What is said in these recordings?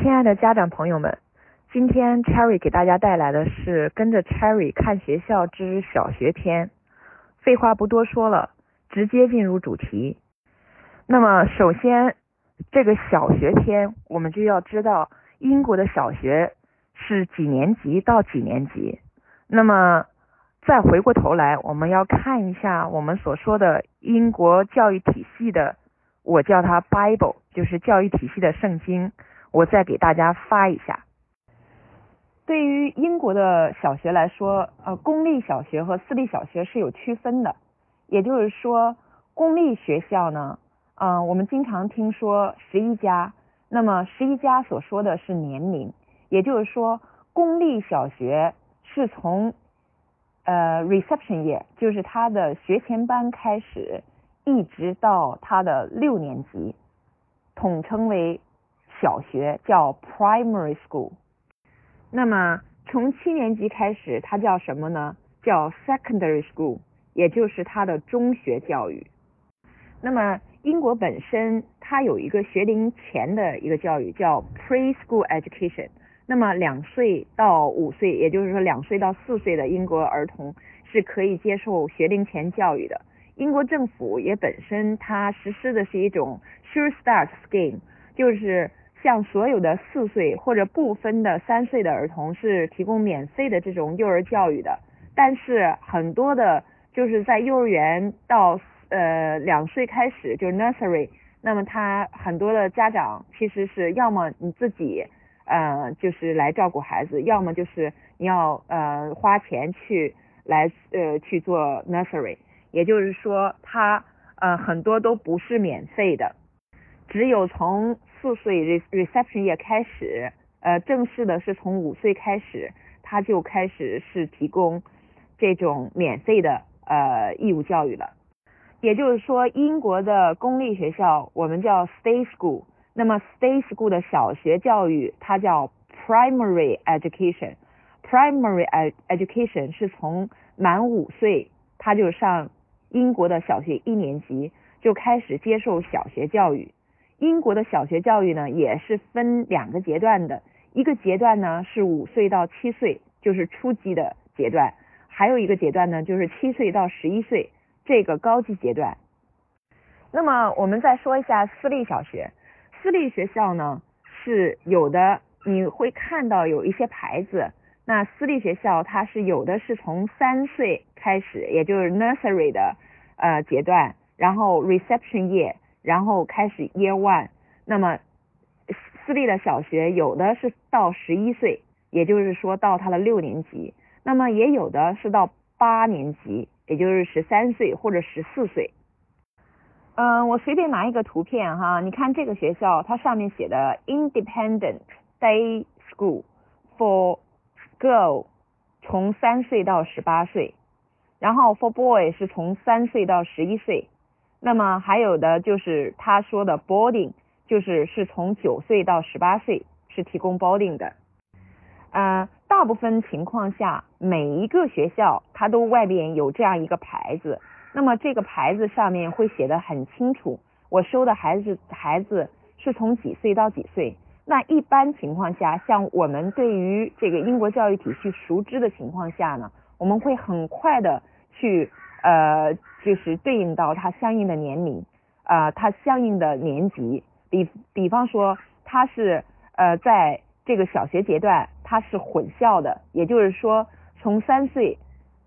亲爱的家长朋友们，今天 Cherry 给大家带来的是跟着 Cherry 看学校之小学篇。废话不多说了，直接进入主题。那么，首先这个小学篇，我们就要知道英国的小学是几年级到几年级。那么，再回过头来，我们要看一下我们所说的英国教育体系的，我叫它 Bible，就是教育体系的圣经。我再给大家发一下。对于英国的小学来说，呃，公立小学和私立小学是有区分的。也就是说，公立学校呢，嗯，我们经常听说十一家，那么十一家所说的是年龄，也就是说，公立小学是从呃 reception year，就是他的学前班开始，一直到他的六年级，统称为。小学叫 primary school，那么从七年级开始，它叫什么呢？叫 secondary school，也就是它的中学教育。那么英国本身它有一个学龄前的一个教育叫 preschool education，那么两岁到五岁，也就是说两岁到四岁的英国儿童是可以接受学龄前教育的。英国政府也本身它实施的是一种 sure start scheme，就是。像所有的四岁或者部分的三岁的儿童是提供免费的这种幼儿教育的，但是很多的就是在幼儿园到呃两岁开始就是 nursery，那么他很多的家长其实是要么你自己呃就是来照顾孩子，要么就是你要呃花钱去来呃去做 nursery，也就是说他呃很多都不是免费的，只有从四岁 reception 也开始，呃，正式的是从五岁开始，他就开始是提供这种免费的呃义务教育了。也就是说，英国的公立学校我们叫 state school，那么 state school 的小学教育它叫 primary education。primary education 是从满五岁他就上英国的小学一年级就开始接受小学教育。英国的小学教育呢，也是分两个阶段的，一个阶段呢是五岁到七岁，就是初级的阶段，还有一个阶段呢就是七岁到十一岁，这个高级阶段。那么我们再说一下私立小学，私立学校呢是有的，你会看到有一些牌子，那私立学校它是有的是从三岁开始，也就是 nursery 的呃阶段，然后 reception year。然后开始 Year One，那么私立的小学有的是到十一岁，也就是说到他的六年级，那么也有的是到八年级，也就是十三岁或者十四岁。嗯，我随便拿一个图片哈，你看这个学校，它上面写的 Independent Day School for Girl 从三岁到十八岁，然后 For Boy 是从三岁到十一岁。那么还有的就是他说的 boarding，就是是从九岁到十八岁是提供 boarding 的。呃，大部分情况下，每一个学校它都外边有这样一个牌子，那么这个牌子上面会写的很清楚，我收的孩子孩子是从几岁到几岁。那一般情况下，像我们对于这个英国教育体系熟知的情况下呢，我们会很快的去。呃，就是对应到他相应的年龄，啊，他相应的年级，比比方说他是呃在这个小学阶段，他是混校的，也就是说从三岁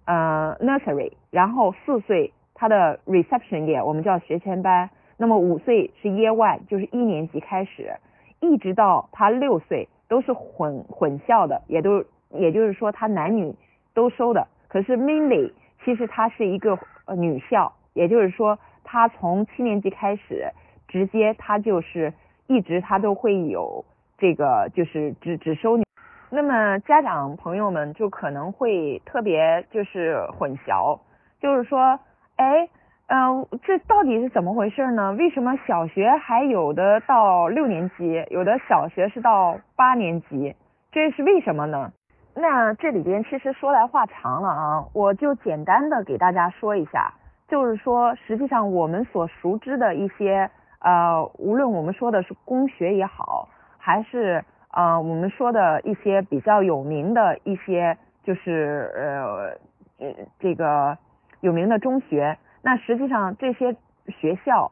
呃 nursery，然后四岁他的 reception year，我们叫学前班，那么五岁是 year one，就是一年级开始，一直到他六岁都是混混校的，也都也就是说他男女都收的，可是 mainly。其实它是一个呃女校，也就是说，它从七年级开始，直接它就是一直它都会有这个就是只只收女。那么家长朋友们就可能会特别就是混淆，就是说，哎，嗯，这到底是怎么回事呢？为什么小学还有的到六年级，有的小学是到八年级？这是为什么呢？那这里边其实说来话长了啊，我就简单的给大家说一下，就是说实际上我们所熟知的一些呃，无论我们说的是公学也好，还是啊，我们说的一些比较有名的一些，就是呃呃这个有名的中学，那实际上这些学校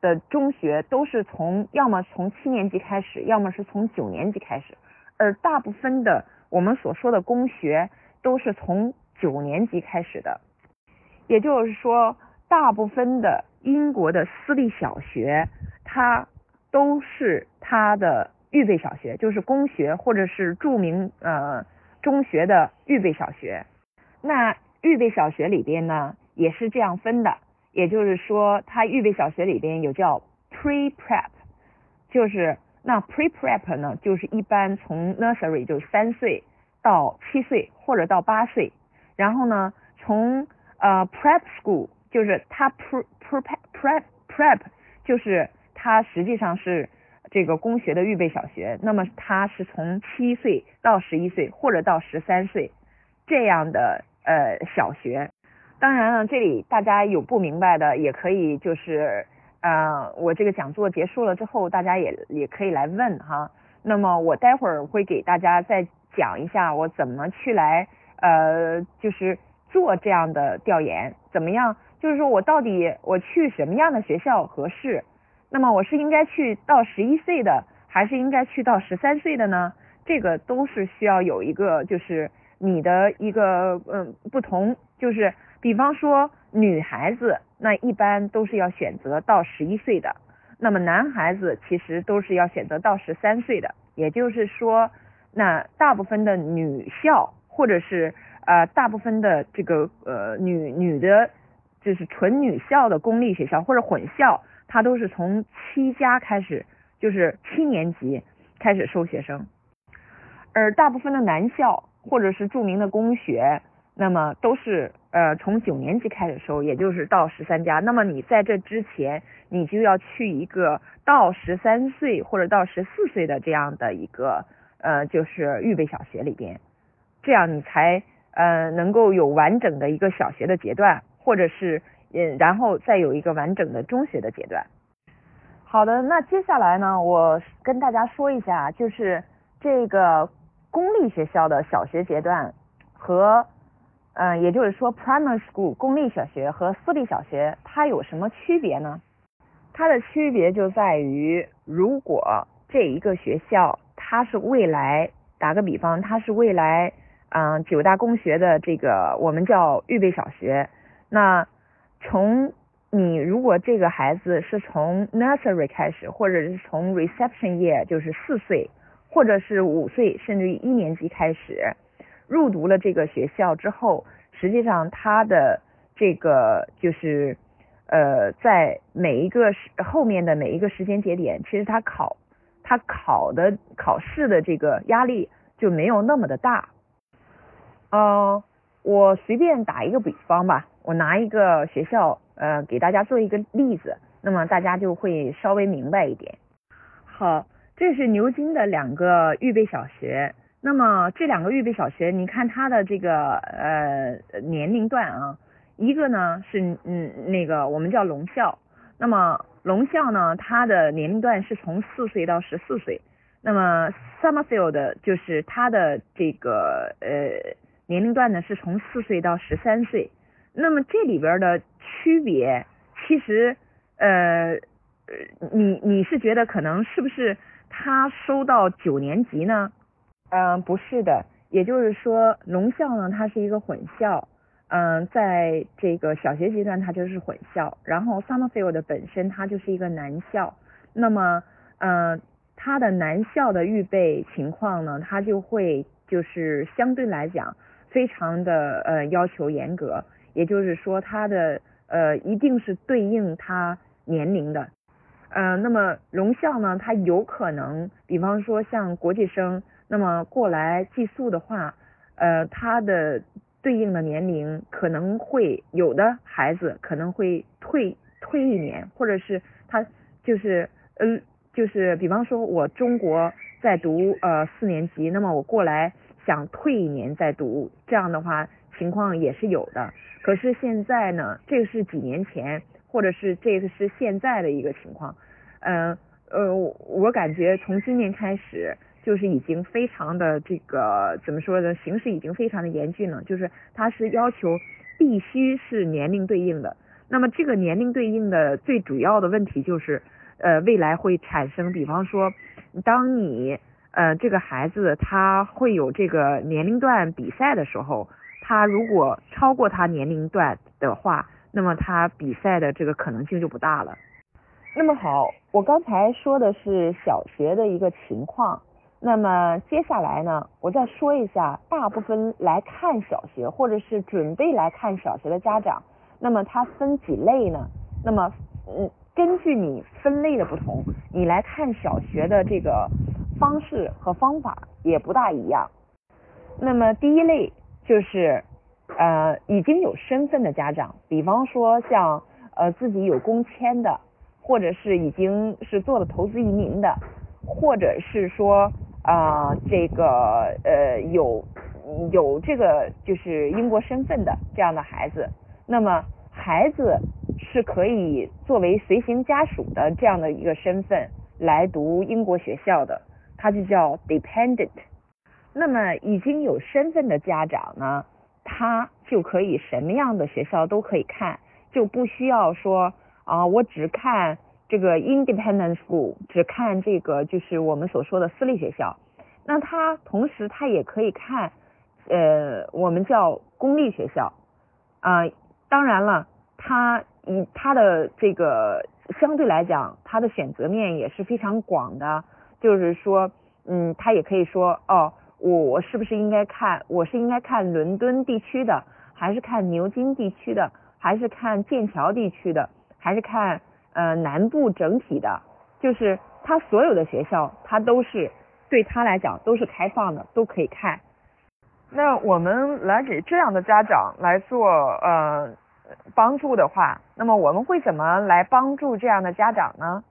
的中学都是从要么从七年级开始，要么是从九年级开始，而大部分的我们所说的公学都是从九年级开始的，也就是说，大部分的英国的私立小学，它都是它的。预备小学就是公学或者是著名呃中学的预备小学。那预备小学里边呢也是这样分的，也就是说，它预备小学里边有叫 pre prep，就是那 pre prep 呢，就是一般从 nursery 就是三岁到七岁或者到八岁，然后呢从呃 prep school 就是它 pre prep prep prep 就是它实际上是。这个公学的预备小学，那么它是从七岁到十一岁，或者到十三岁这样的呃小学。当然了，这里大家有不明白的，也可以就是呃，我这个讲座结束了之后，大家也也可以来问哈。那么我待会儿会给大家再讲一下我怎么去来呃，就是做这样的调研，怎么样？就是说我到底我去什么样的学校合适？那么我是应该去到十一岁的，还是应该去到十三岁的呢？这个都是需要有一个，就是你的一个嗯不同，就是比方说女孩子，那一般都是要选择到十一岁的，那么男孩子其实都是要选择到十三岁的。也就是说，那大部分的女校或者是呃大部分的这个呃女女的，就是纯女校的公立学校或者混校。他都是从七家开始，就是七年级开始收学生，而大部分的男校或者是著名的公学，那么都是呃从九年级开始收，也就是到十三家。那么你在这之前，你就要去一个到十三岁或者到十四岁的这样的一个呃就是预备小学里边，这样你才呃能够有完整的一个小学的阶段，或者是。嗯，然后再有一个完整的中学的阶段。好的，那接下来呢，我跟大家说一下，就是这个公立学校的小学阶段和，嗯，也就是说 primary school 公立小学和私立小学它有什么区别呢？它的区别就在于，如果这一个学校它是未来，打个比方，它是未来，嗯，九大公学的这个我们叫预备小学，那。从你如果这个孩子是从 nursery 开始，或者是从 reception year 就是四岁，或者是五岁，甚至于一年级开始入读了这个学校之后，实际上他的这个就是呃，在每一个后面的每一个时间节点，其实他考他考的考试的这个压力就没有那么的大。呃，我随便打一个比方吧。我拿一个学校，呃，给大家做一个例子，那么大家就会稍微明白一点。好，这是牛津的两个预备小学，那么这两个预备小学，你看它的这个呃年龄段啊，一个呢是嗯那个我们叫龙校，那么龙校呢它的年龄段是从四岁到十四岁，那么 Summerfield 就是它的这个呃年龄段呢是从四岁到十三岁。那么这里边的区别，其实呃，你你是觉得可能是不是他收到九年级呢？嗯，不是的，也就是说龙校呢，它是一个混校，嗯，在这个小学阶段它就是混校，然后 Summerfield 本身它就是一个男校，那么嗯，它的男校的预备情况呢，它就会就是相对来讲非常的呃要求严格。也就是说，他的呃一定是对应他年龄的，呃，那么农校呢，它有可能，比方说像国际生，那么过来寄宿的话，呃，他的对应的年龄可能会有的孩子可能会退退一年，或者是他就是呃就是比方说我中国在读呃四年级，那么我过来想退一年再读，这样的话情况也是有的。可是现在呢，这个是几年前，或者是这个是现在的一个情况，嗯呃，我感觉从今年开始，就是已经非常的这个怎么说呢？形势已经非常的严峻了，就是它是要求必须是年龄对应的。那么这个年龄对应的最主要的问题就是，呃，未来会产生，比方说，当你呃这个孩子他会有这个年龄段比赛的时候，他如果超过他年龄段的话，那么他比赛的这个可能性就不大了。那么好，我刚才说的是小学的一个情况。那么接下来呢，我再说一下大部分来看小学或者是准备来看小学的家长，那么它分几类呢？那么嗯，根据你分类的不同，你来看小学的这个方式和方法也不大一样。那么第一类就是呃已经有身份的家长，比方说像呃自己有工签的，或者是已经是做了投资移民的，或者是说。啊，这个呃有有这个就是英国身份的这样的孩子，那么孩子是可以作为随行家属的这样的一个身份来读英国学校的，他就叫 dependent。那么已经有身份的家长呢，他就可以什么样的学校都可以看，就不需要说啊，我只看。这个 independent school 只看这个就是我们所说的私立学校，那他同时他也可以看，呃，我们叫公立学校啊。当然了，他以他的这个相对来讲，他的选择面也是非常广的。就是说，嗯，他也可以说，哦，我我是不是应该看？我是应该看伦敦地区的，还是看牛津地区的，还是看剑桥地区的，还是看？呃，南部整体的，就是他所有的学校，他都是对他来讲都是开放的，都可以看。那我们来给这样的家长来做呃帮助的话，那么我们会怎么来帮助这样的家长呢？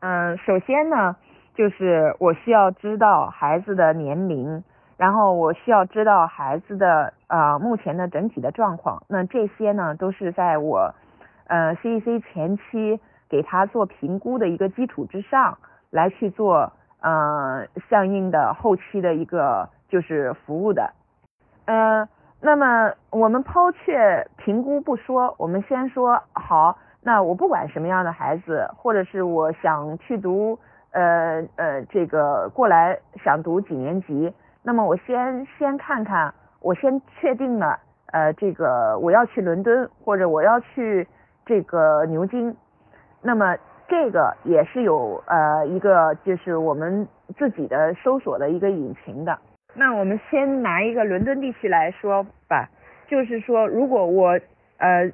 嗯，首先呢，就是我需要知道孩子的年龄，然后我需要知道孩子的呃目前的整体的状况。那这些呢，都是在我呃 CEC 前期。给他做评估的一个基础之上，来去做呃相应的后期的一个就是服务的，呃，那么我们抛却评估不说，我们先说好，那我不管什么样的孩子，或者是我想去读呃呃这个过来想读几年级，那么我先先看看，我先确定了呃这个我要去伦敦或者我要去这个牛津。那么这个也是有呃一个就是我们自己的搜索的一个引擎的。那我们先拿一个伦敦地区来说吧，就是说如果我呃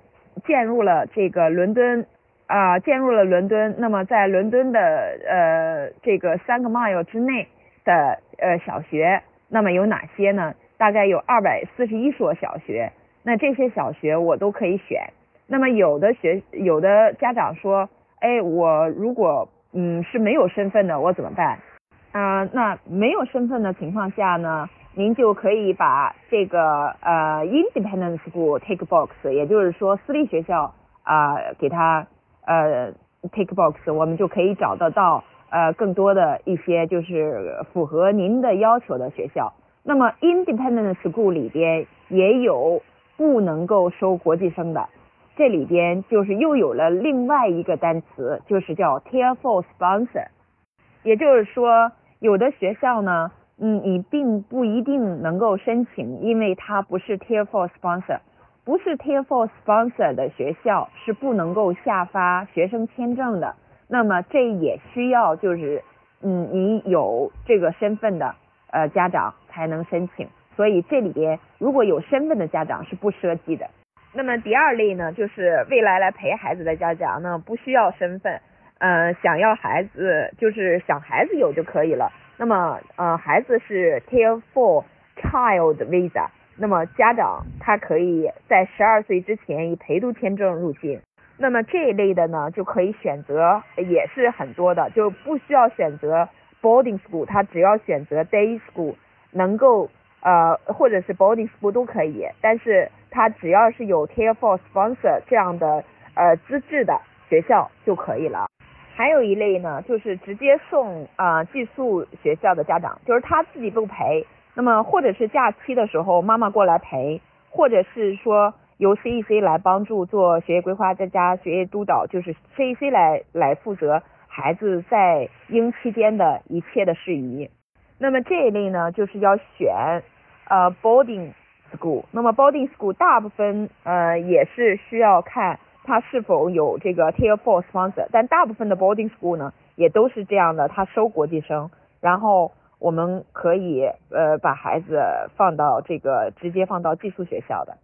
进入了这个伦敦啊进入了伦敦，那么在伦敦的呃这个三个 mile 之内的呃小学，那么有哪些呢？大概有二百四十一所小学，那这些小学我都可以选。那么有的学有的家长说，哎，我如果嗯是没有身份的，我怎么办？啊，那没有身份的情况下呢，您就可以把这个呃 independent school take box，也就是说私立学校啊给他呃 take box，我们就可以找得到呃更多的一些就是符合您的要求的学校。那么 independent school 里边也有不能够收国际生的。这里边就是又有了另外一个单词，就是叫 Tier Four Sponsor，也就是说，有的学校呢，嗯，你并不一定能够申请，因为它不是 Tier Four Sponsor，不是 Tier Four Sponsor 的学校是不能够下发学生签证的。那么这也需要就是，嗯，你有这个身份的呃家长才能申请。所以这里边如果有身份的家长是不涉及的。那么第二类呢，就是未来来陪孩子的家长呢，不需要身份，呃，想要孩子就是想孩子有就可以了。那么呃，孩子是 Tier Four Child Visa，那么家长他可以在十二岁之前以陪读签证入境。那么这一类的呢，就可以选择也是很多的，就不需要选择 Boarding School，他只要选择 Day School，能够。呃，或者是 boarding school 都可以，但是它只要是有 Tier Four sponsor 这样的呃资质的学校就可以了。还有一类呢，就是直接送啊寄宿学校的家长，就是他自己不陪，那么或者是假期的时候妈妈过来陪，或者是说由 CEC 来帮助做学业规划再加学业督导，就是 CEC 来来负责孩子在英期间的一切的事宜。那么这一类呢，就是要选呃 boarding school，那么 boarding school 大部分呃也是需要看。它是否有这个 Tier Four sponsor？但大部分的 boarding school 呢，也都是这样的，它收国际生，然后我们可以呃把孩子放到这个直接放到寄宿学校的。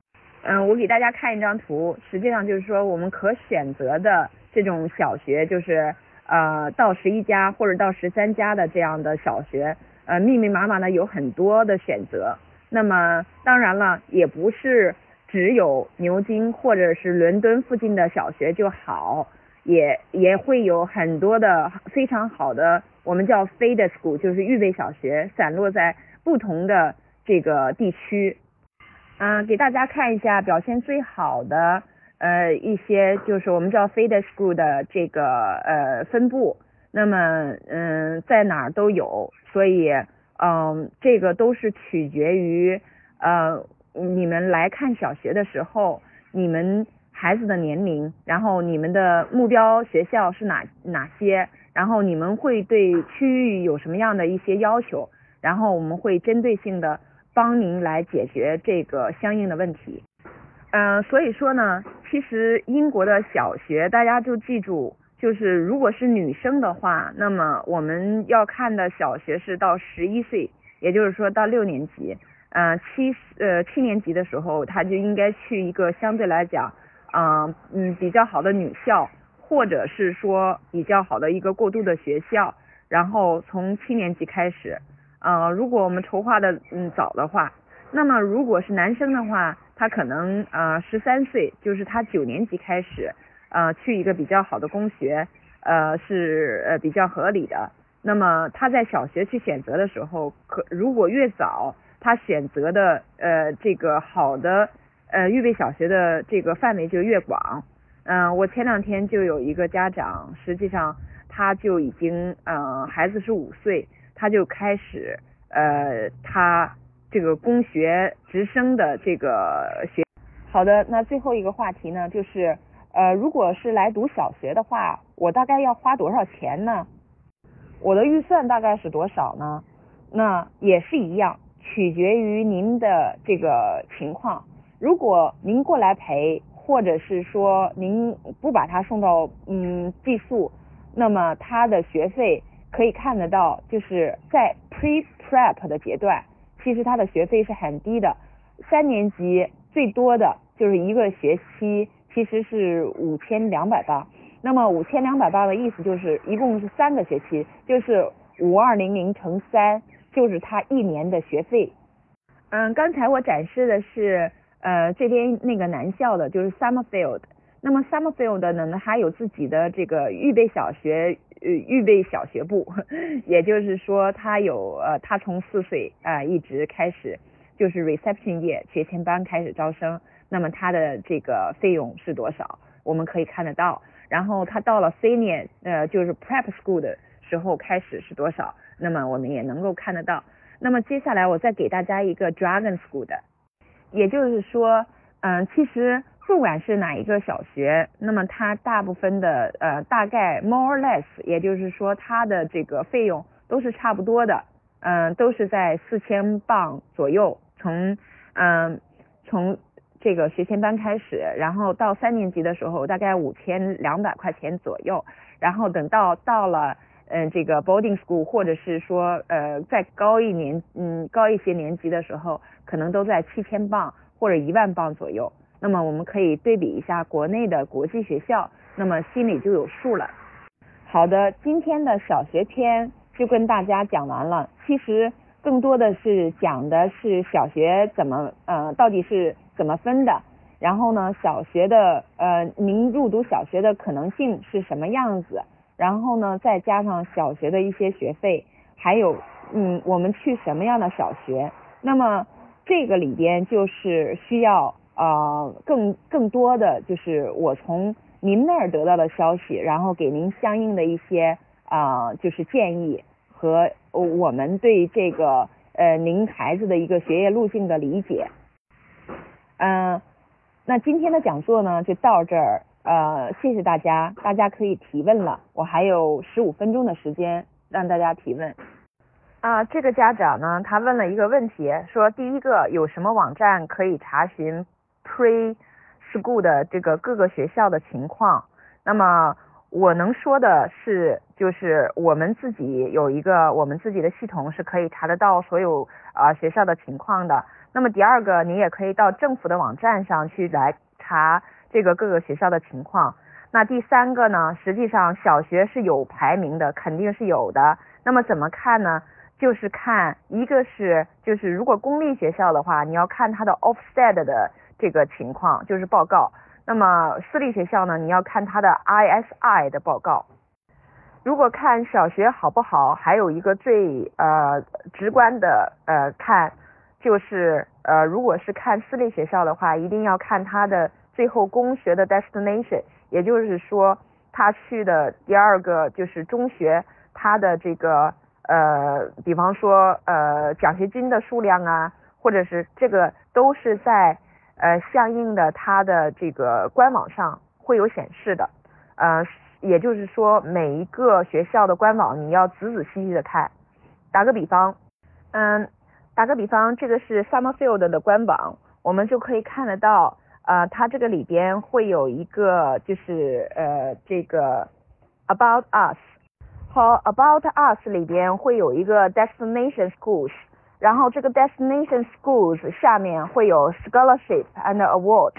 嗯，我给大家看一张图，实际上就是说我们可选择的这种小学，就是呃到十一家或者到十三家的这样的小学，呃密密麻麻的有很多的选择。那么当然了，也不是。只有牛津或者是伦敦附近的小学就好，也也会有很多的非常好的，我们叫 feeder school，就是预备小学，散落在不同的这个地区。嗯，给大家看一下表现最好的呃一些，就是我们叫 feeder school 的这个呃分布。那么嗯，在哪儿都有，所以嗯，这个都是取决于呃。你们来看小学的时候，你们孩子的年龄，然后你们的目标学校是哪哪些，然后你们会对区域有什么样的一些要求，然后我们会针对性的帮您来解决这个相应的问题。嗯，所以说呢，其实英国的小学大家就记住，就是如果是女生的话，那么我们要看的小学是到十一岁，也就是说到六年级。呃，七呃七年级的时候，他就应该去一个相对来讲，嗯嗯比较好的女校，或者是说比较好的一个过渡的学校。然后从七年级开始，呃，如果我们筹划的嗯早的话，那么如果是男生的话，他可能呃十三岁，就是他九年级开始，呃去一个比较好的公学，呃是呃比较合理的。那么他在小学去选择的时候，可如果越早。他选择的呃这个好的呃预备小学的这个范围就越广，嗯，我前两天就有一个家长，实际上他就已经嗯孩子是五岁，他就开始呃他这个公学直升的这个学。好的，那最后一个话题呢，就是呃如果是来读小学的话，我大概要花多少钱呢？我的预算大概是多少呢？那也是一样。取决于您的这个情况，如果您过来陪，或者是说您不把他送到嗯寄宿，那么他的学费可以看得到，就是在 pre prep 的阶段，其实他的学费是很低的，三年级最多的就是一个学期其实是五千两百八，那么五千两百八的意思就是一共是三个学期，就是五二零零乘三。就是他一年的学费。嗯，刚才我展示的是呃这边那个南校的，就是 Summerfield。那么 Summerfield 呢，它有自己的这个预备小学呃预备小学部，也就是说他有呃他从四岁啊一直开始就是 reception year 学前班开始招生。那么他的这个费用是多少？我们可以看得到。然后他到了 senior 呃就是 prep school 的时候开始是多少？那么我们也能够看得到。那么接下来我再给大家一个 Dragon School 的，也就是说，嗯，其实不管是哪一个小学，那么它大部分的呃大概 more or less，也就是说它的这个费用都是差不多的，嗯，都是在四千镑左右。从嗯从这个学前班开始，然后到三年级的时候大概五千两百块钱左右，然后等到到了。嗯，这个 boarding school 或者是说呃再高一年嗯高一些年级的时候，可能都在七千镑或者一万镑左右。那么我们可以对比一下国内的国际学校，那么心里就有数了。好的，今天的小学篇就跟大家讲完了。其实更多的是讲的是小学怎么呃到底是怎么分的，然后呢小学的呃您入读小学的可能性是什么样子。然后呢，再加上小学的一些学费，还有嗯，我们去什么样的小学？那么这个里边就是需要呃更更多的就是我从您那儿得到的消息，然后给您相应的一些啊，就是建议和我们对这个呃您孩子的一个学业路径的理解。嗯，那今天的讲座呢就到这儿，呃，谢谢大家，大家可以提问了，我还有十五分钟的时间让大家提问。啊，这个家长呢，他问了一个问题，说第一个有什么网站可以查询 pre school 的这个各个学校的情况？那么我能说的是，就是我们自己有一个我们自己的系统是可以查得到所有啊学校的情况的。那么第二个，你也可以到政府的网站上去来查这个各个学校的情况。那第三个呢，实际上小学是有排名的，肯定是有的。那么怎么看呢？就是看一个是，就是如果公立学校的话，你要看它的 offset 的这个情况，就是报告。那么私立学校呢，你要看它的 ISI 的报告。如果看小学好不好，还有一个最呃直观的呃看，就是呃如果是看私立学校的话，一定要看它的最后公学的 destination，也就是说他去的第二个就是中学，它的这个。呃，比方说，呃，奖学金的数量啊，或者是这个都是在呃相应的它的这个官网上会有显示的，呃，也就是说每一个学校的官网你要仔仔细细的看。打个比方，嗯，打个比方，这个是 Summerfield 的官网，我们就可以看得到，呃，它这个里边会有一个就是呃这个 About Us。好 About Us 里边会有一个 Destination Schools，然后这个 Destination Schools 下面会有 Scholarship and Award，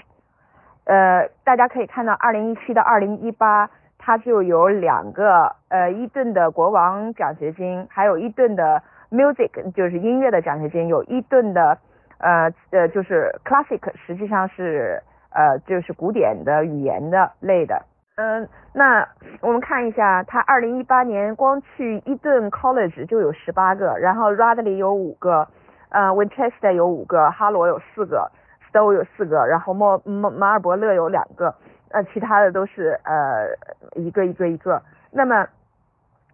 呃，大家可以看到，二零一七到二零一八，它就有两个呃伊顿的国王奖学金，还有伊顿的 Music 就是音乐的奖学金，有伊顿的呃呃就是 Classic，实际上是呃就是古典的语言的类的。嗯，那我们看一下，他二零一八年光去伊顿 College 就有十八个，然后 Radley 有五个，呃，Winchester 有五个，哈罗有四个，Stowe 有四个，然后莫马马尔伯勒有两个，呃，其他的都是呃一个一个一个。那么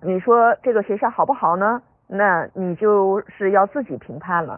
你说这个学校好不好呢？那你就是要自己评判了。